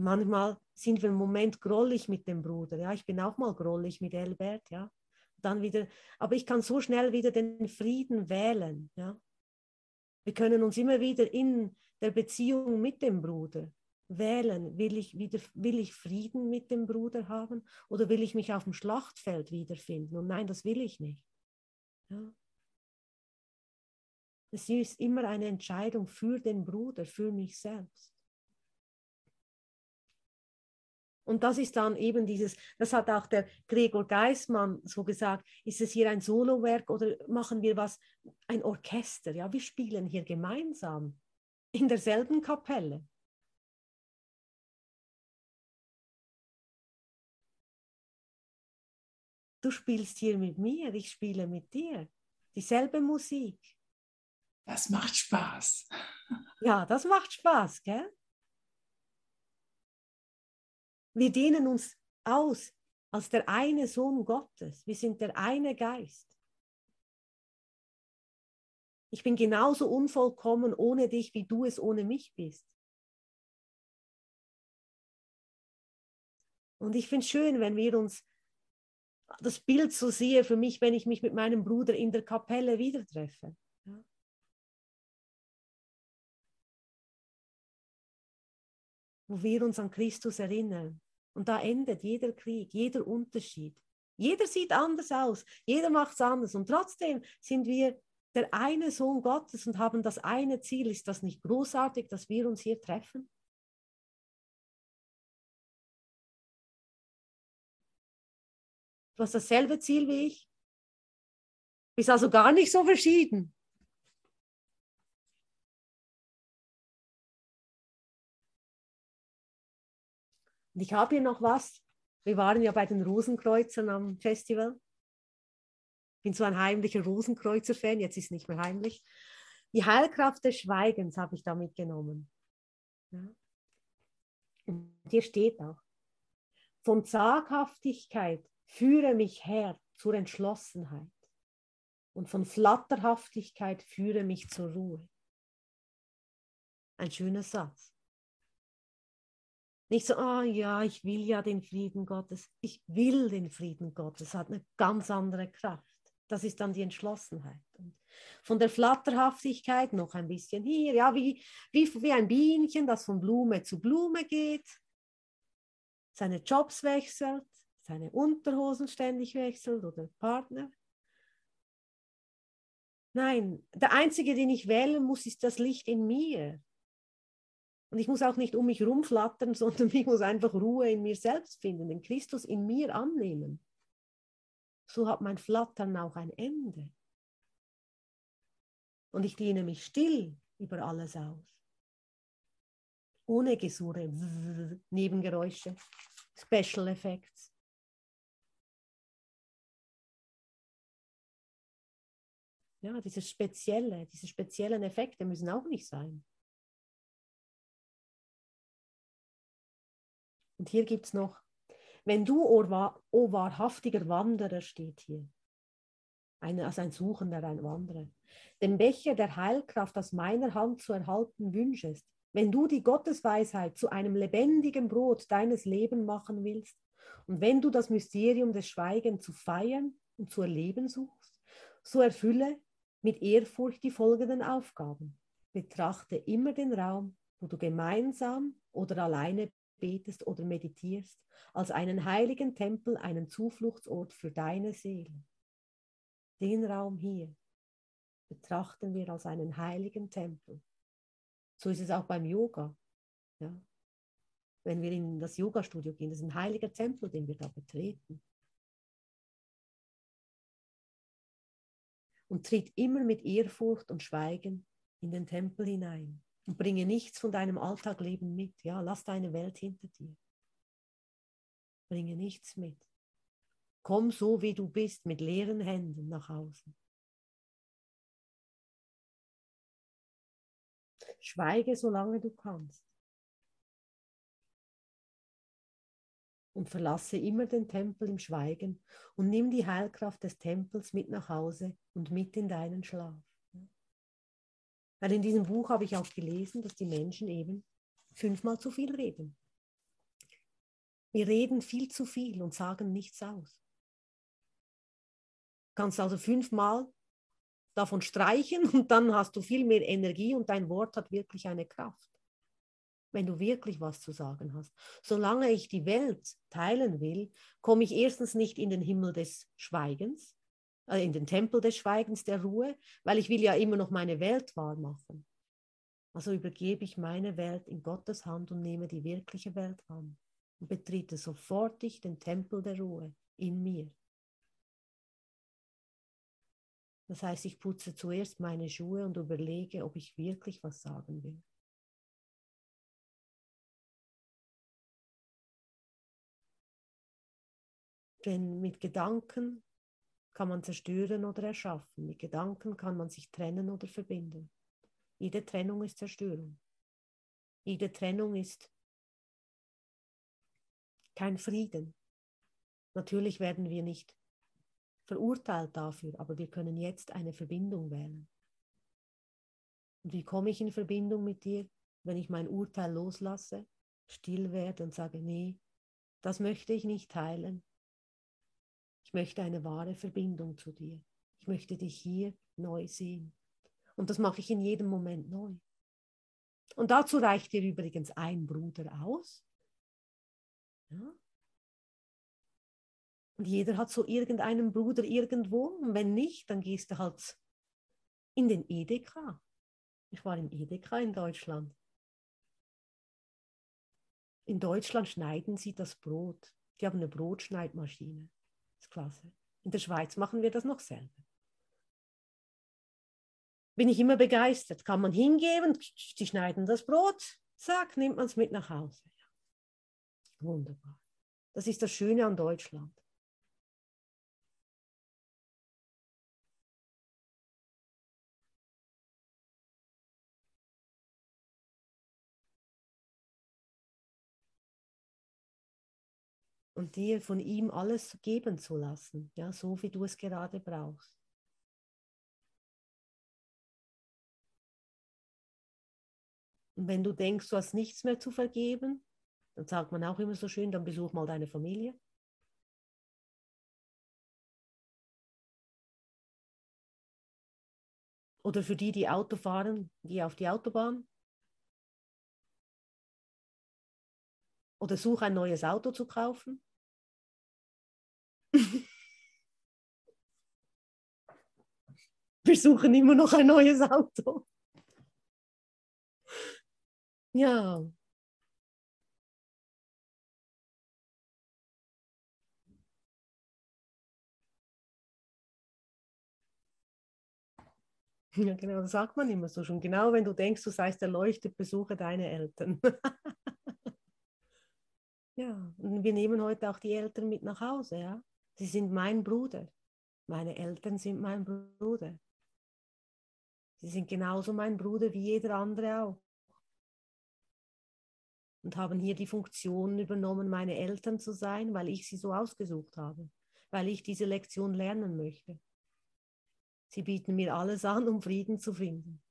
Manchmal sind wir im Moment grollig mit dem Bruder, ja, ich bin auch mal grollig mit Elbert, ja. Dann wieder, aber ich kann so schnell wieder den Frieden wählen, ja. Wir können uns immer wieder in der Beziehung mit dem Bruder wählen, will ich, wieder, will ich Frieden mit dem Bruder haben oder will ich mich auf dem Schlachtfeld wiederfinden? Und nein, das will ich nicht. Ja. Es ist immer eine Entscheidung für den Bruder, für mich selbst. Und das ist dann eben dieses, das hat auch der Gregor Geismann so gesagt, ist es hier ein Solowerk oder machen wir was, ein Orchester? Ja, wir spielen hier gemeinsam in derselben Kapelle. Du spielst hier mit mir, ich spiele mit dir. Dieselbe Musik. Das macht Spaß. Ja, das macht Spaß, gell? Wir dehnen uns aus als der eine Sohn Gottes. Wir sind der eine Geist. Ich bin genauso unvollkommen ohne dich, wie du es ohne mich bist. Und ich finde es schön, wenn wir uns das Bild so sehe für mich, wenn ich mich mit meinem Bruder in der Kapelle wieder treffe. Wo wir uns an Christus erinnern. Und da endet jeder Krieg, jeder Unterschied. Jeder sieht anders aus, jeder macht es anders. Und trotzdem sind wir der eine Sohn Gottes und haben das eine Ziel. Ist das nicht großartig, dass wir uns hier treffen? Du hast dasselbe Ziel wie ich. Bist also gar nicht so verschieden. Und ich habe hier noch was. Wir waren ja bei den Rosenkreuzern am Festival. Ich bin so ein heimlicher Rosenkreuzer-Fan, jetzt ist es nicht mehr heimlich. Die Heilkraft des Schweigens habe ich da mitgenommen. Ja. Und hier steht auch, von Zaghaftigkeit Führe mich her zur Entschlossenheit und von Flatterhaftigkeit führe mich zur Ruhe. Ein schöner Satz. Nicht so, ah ja, ich will ja den Frieden Gottes. Ich will den Frieden Gottes. Das hat eine ganz andere Kraft. Das ist dann die Entschlossenheit. Und von der Flatterhaftigkeit noch ein bisschen hier, ja, wie, wie, wie ein Bienchen, das von Blume zu Blume geht, seine Jobs wechselt, seine Unterhosen ständig wechselt oder Partner. Nein, der einzige, den ich wählen muss, ist das Licht in mir. Und ich muss auch nicht um mich rumflattern, sondern ich muss einfach Ruhe in mir selbst finden, den Christus in mir annehmen. So hat mein Flattern auch ein Ende. Und ich dehne mich still über alles aus. Ohne Gesurre, Nebengeräusche, Special Effects. Ja, diese spezielle, diese speziellen Effekte müssen auch nicht sein. Und hier gibt es noch, wenn du, o, o wahrhaftiger Wanderer, steht hier, eine, also ein Suchender, ein Wanderer, den Becher der Heilkraft aus meiner Hand zu erhalten wünschest, wenn du die Gottesweisheit zu einem lebendigen Brot deines Lebens machen willst. Und wenn du das Mysterium des Schweigens zu feiern und zu erleben suchst, so erfülle mit Ehrfurcht die folgenden Aufgaben. Betrachte immer den Raum, wo du gemeinsam oder alleine betest oder meditierst, als einen heiligen Tempel, einen Zufluchtsort für deine Seele. Den Raum hier betrachten wir als einen heiligen Tempel. So ist es auch beim Yoga. Ja? Wenn wir in das Yoga-Studio gehen, das ist ein heiliger Tempel, den wir da betreten. Und tritt immer mit Ehrfurcht und Schweigen in den Tempel hinein und bringe nichts von deinem Alltagleben mit. Ja, lass deine Welt hinter dir. Bringe nichts mit. Komm so, wie du bist, mit leeren Händen nach Hause. Schweige, solange du kannst. Und verlasse immer den Tempel im Schweigen und nimm die Heilkraft des Tempels mit nach Hause und mit in deinen Schlaf. Weil in diesem Buch habe ich auch gelesen, dass die Menschen eben fünfmal zu viel reden. Wir reden viel zu viel und sagen nichts aus. Du kannst also fünfmal davon streichen und dann hast du viel mehr Energie und dein Wort hat wirklich eine Kraft. Wenn du wirklich was zu sagen hast. Solange ich die Welt teilen will, komme ich erstens nicht in den Himmel des Schweigens, äh, in den Tempel des Schweigens, der Ruhe, weil ich will ja immer noch meine Welt wahr machen. Also übergebe ich meine Welt in Gottes Hand und nehme die wirkliche Welt an und betrete sofortig den Tempel der Ruhe in mir. Das heißt, ich putze zuerst meine Schuhe und überlege, ob ich wirklich was sagen will. Denn mit Gedanken kann man zerstören oder erschaffen. Mit Gedanken kann man sich trennen oder verbinden. Jede Trennung ist Zerstörung. Jede Trennung ist kein Frieden. Natürlich werden wir nicht verurteilt dafür, aber wir können jetzt eine Verbindung wählen. Und wie komme ich in Verbindung mit dir, wenn ich mein Urteil loslasse, still werde und sage, nee, das möchte ich nicht teilen, ich möchte eine wahre Verbindung zu dir. Ich möchte dich hier neu sehen. Und das mache ich in jedem Moment neu. Und dazu reicht dir übrigens ein Bruder aus. Ja? Und jeder hat so irgendeinen Bruder irgendwo. Und wenn nicht, dann gehst du halt in den Edeka. Ich war im Edeka in Deutschland. In Deutschland schneiden sie das Brot. Die haben eine Brotschneidmaschine. Klasse. In der Schweiz machen wir das noch selber. Bin ich immer begeistert. Kann man hingeben, die schneiden das Brot, zack, nimmt man es mit nach Hause. Wunderbar. Das ist das Schöne an Deutschland. Und dir von ihm alles geben zu lassen, ja, so wie du es gerade brauchst. Und wenn du denkst, du hast nichts mehr zu vergeben, dann sagt man auch immer so schön, dann besuch mal deine Familie. Oder für die, die Auto fahren, geh auf die Autobahn. Oder such ein neues Auto zu kaufen. Wir suchen immer noch ein neues Auto. Ja. Ja, genau, das sagt man immer so schon. Genau, wenn du denkst, du seist erleuchtet, besuche deine Eltern. ja, und wir nehmen heute auch die Eltern mit nach Hause, ja. Sie sind mein Bruder. Meine Eltern sind mein Bruder. Sie sind genauso mein Bruder wie jeder andere auch. Und haben hier die Funktion übernommen, meine Eltern zu sein, weil ich sie so ausgesucht habe, weil ich diese Lektion lernen möchte. Sie bieten mir alles an, um Frieden zu finden.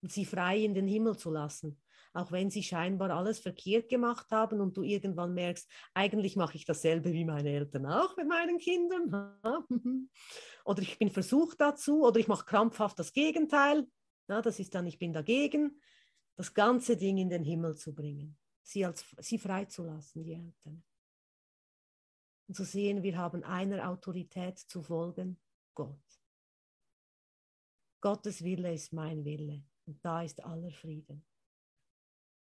Und sie frei in den Himmel zu lassen, auch wenn sie scheinbar alles verkehrt gemacht haben und du irgendwann merkst, eigentlich mache ich dasselbe wie meine Eltern auch mit meinen Kindern. oder ich bin versucht dazu, oder ich mache krampfhaft das Gegenteil. Ja, das ist dann, ich bin dagegen, das ganze Ding in den Himmel zu bringen, sie, als, sie freizulassen, die Eltern und zu sehen, wir haben einer Autorität zu folgen, Gott. Gottes Wille ist mein Wille und da ist aller Frieden.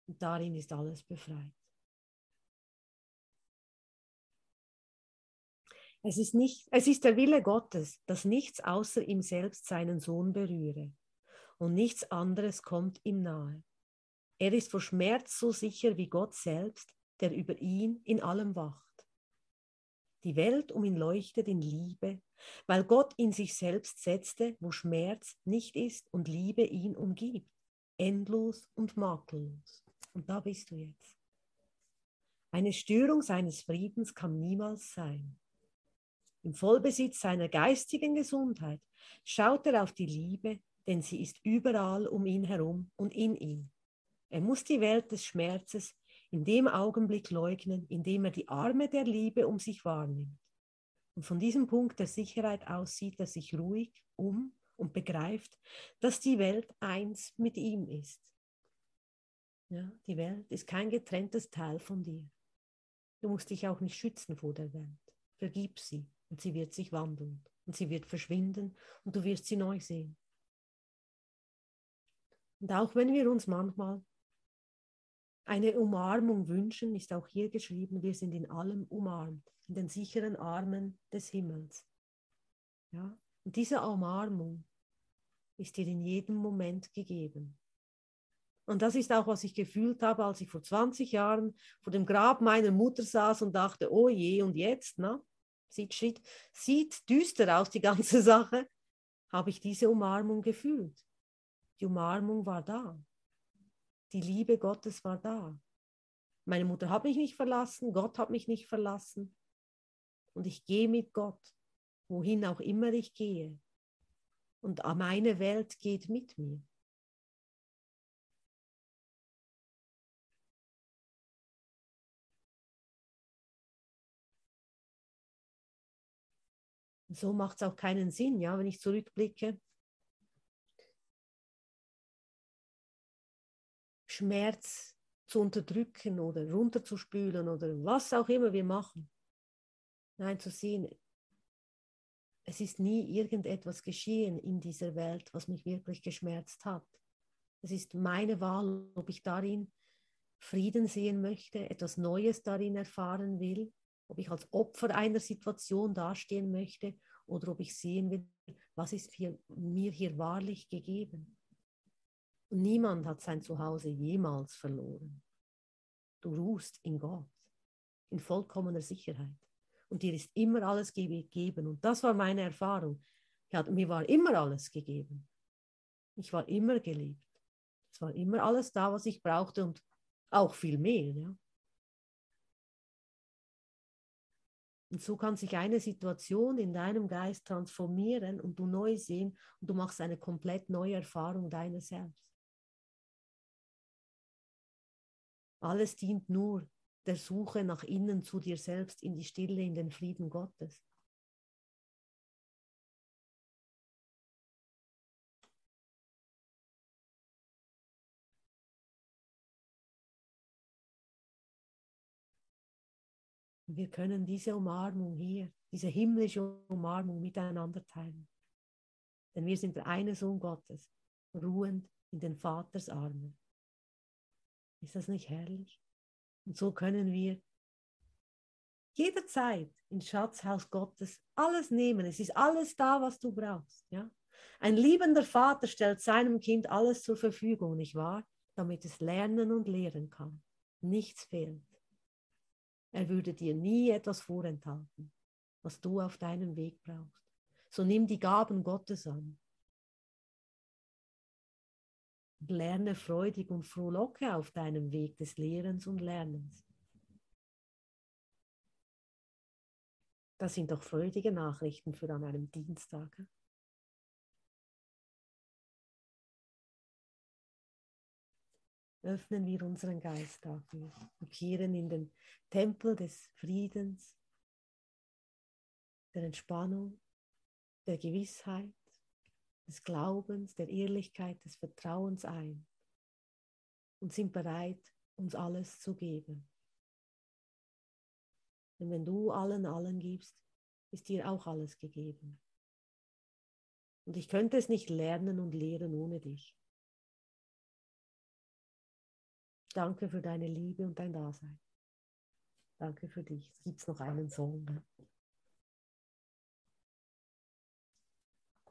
Und darin ist alles befreit. Es ist, nicht, es ist der Wille Gottes, dass nichts außer ihm selbst seinen Sohn berühre und nichts anderes kommt ihm nahe. Er ist vor Schmerz so sicher wie Gott selbst, der über ihn in allem wacht. Die Welt um ihn leuchtet in Liebe, weil Gott in sich selbst setzte, wo Schmerz nicht ist und Liebe ihn umgibt, endlos und makellos. Und da bist du jetzt. Eine Störung seines Friedens kann niemals sein. Im Vollbesitz seiner geistigen Gesundheit schaut er auf die Liebe, denn sie ist überall um ihn herum und in ihm. Er muss die Welt des Schmerzes in dem Augenblick leugnen, in dem er die Arme der Liebe um sich wahrnimmt. Und von diesem Punkt der Sicherheit aus sieht er sich ruhig um und begreift, dass die Welt eins mit ihm ist. Ja, die Welt ist kein getrenntes Teil von dir. Du musst dich auch nicht schützen vor der Welt. Vergib sie und sie wird sich wandeln und sie wird verschwinden und du wirst sie neu sehen. Und auch wenn wir uns manchmal eine Umarmung wünschen, ist auch hier geschrieben, wir sind in allem umarmt, in den sicheren Armen des Himmels. Ja? Und diese Umarmung ist dir in jedem Moment gegeben. Und das ist auch, was ich gefühlt habe, als ich vor 20 Jahren vor dem Grab meiner Mutter saß und dachte, oh je, und jetzt, na? Sieht, sieht, sieht düster aus, die ganze Sache, habe ich diese Umarmung gefühlt. Die Umarmung war da. Die Liebe Gottes war da. Meine Mutter hat mich nicht verlassen, Gott hat mich nicht verlassen. Und ich gehe mit Gott, wohin auch immer ich gehe. Und meine Welt geht mit mir. So macht es auch keinen Sinn, ja, wenn ich zurückblicke. Schmerz zu unterdrücken oder runterzuspülen oder was auch immer wir machen. Nein, zu sehen, es ist nie irgendetwas geschehen in dieser Welt, was mich wirklich geschmerzt hat. Es ist meine Wahl, ob ich darin Frieden sehen möchte, etwas Neues darin erfahren will, ob ich als Opfer einer Situation dastehen möchte oder ob ich sehen will, was ist hier, mir hier wahrlich gegeben. Und niemand hat sein Zuhause jemals verloren. Du ruhst in Gott, in vollkommener Sicherheit. Und dir ist immer alles gegeben. Und das war meine Erfahrung. Ja, mir war immer alles gegeben. Ich war immer geliebt. Es war immer alles da, was ich brauchte und auch viel mehr. Ja. Und so kann sich eine Situation in deinem Geist transformieren und du neu sehen und du machst eine komplett neue Erfahrung deiner selbst. Alles dient nur der Suche nach innen zu dir selbst, in die Stille, in den Frieden Gottes. Wir können diese Umarmung hier, diese himmlische Umarmung miteinander teilen. Denn wir sind der eine Sohn Gottes, ruhend in den Vaters Arme. Ist das nicht herrlich? Und so können wir jederzeit ins Schatzhaus Gottes alles nehmen. Es ist alles da, was du brauchst. Ja? Ein liebender Vater stellt seinem Kind alles zur Verfügung, nicht wahr? Damit es lernen und lehren kann. Nichts fehlt. Er würde dir nie etwas vorenthalten, was du auf deinem Weg brauchst. So nimm die Gaben Gottes an. Und lerne freudig und frohlocke auf deinem Weg des Lehrens und Lernens. Das sind doch freudige Nachrichten für an einem Dienstag. Öffnen wir unseren Geist dafür und kehren in den Tempel des Friedens, der Entspannung, der Gewissheit, des Glaubens, der Ehrlichkeit, des Vertrauens ein und sind bereit, uns alles zu geben. Denn wenn du allen allen gibst, ist dir auch alles gegeben. Und ich könnte es nicht lernen und lehren ohne dich. Danke für deine Liebe und dein Dasein. Danke für dich. Gibt es noch einen Song? Ne?